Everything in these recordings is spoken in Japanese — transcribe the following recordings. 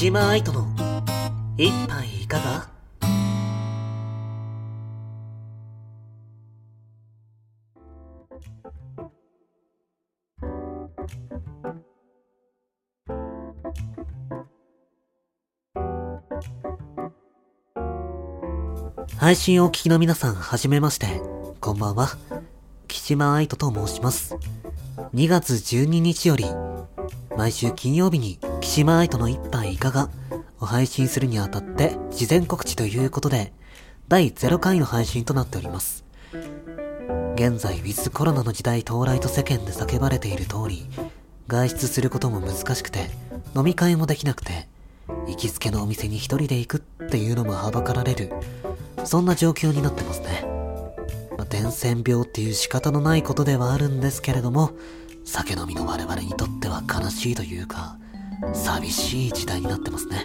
島愛との一杯いかが？配信をお聞きの皆さん、はじめまして。こんばんは。岸間愛斗と申します。2月12日より、毎週金曜日に岸間愛斗の一杯いかがを配信するにあたって事前告知ということで、第0回の配信となっております。現在、ウィズコロナの時代到来と世間で叫ばれている通り、外出することも難しくて、飲み会もできなくて、行きつけのお店に一人で行くっていうのもはばかられる、そんな状況になってますね。ま、伝染病っていう仕方のないことではあるんですけれども、酒飲みの我々にとっては悲しいというか、寂しい時代になってますね。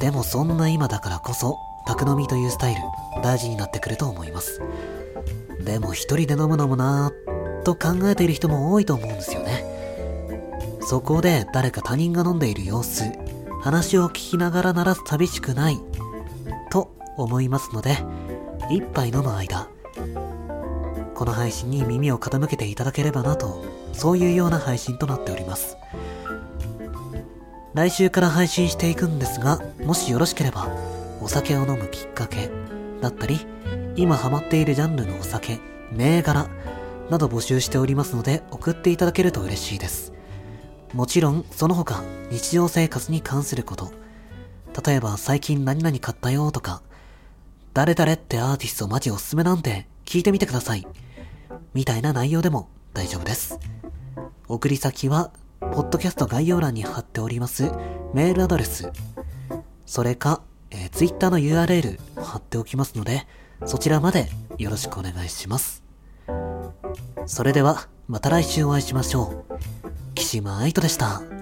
でもそんな今だからこそ、宅飲みというスタイル、大事になってくると思います。でも一人で飲むのもなぁ、と考えている人も多いと思うんですよね。そこで誰か他人が飲んでいる様子、話を聞きながらなら寂しくない、と思いますので、一杯飲む間、この配信に耳を傾けていただければなと、そういうような配信となっております。来週から配信していくんですが、もしよろしければ、お酒を飲むきっかけだったり、今ハマっているジャンルのお酒、銘柄など募集しておりますので送っていただけると嬉しいです。もちろん、その他、日常生活に関すること、例えば最近何々買ったよとか、誰々ってアーティストマジおすすめなんで聞いてみてください。みたいな内容でも大丈夫です。送り先は、ポッドキャスト概要欄に貼っておりますメールアドレス、それか、えー、Twitter の URL 貼っておきますので、そちらまでよろしくお願いします。それでは、また来週お会いしましょう。岸間愛斗でした。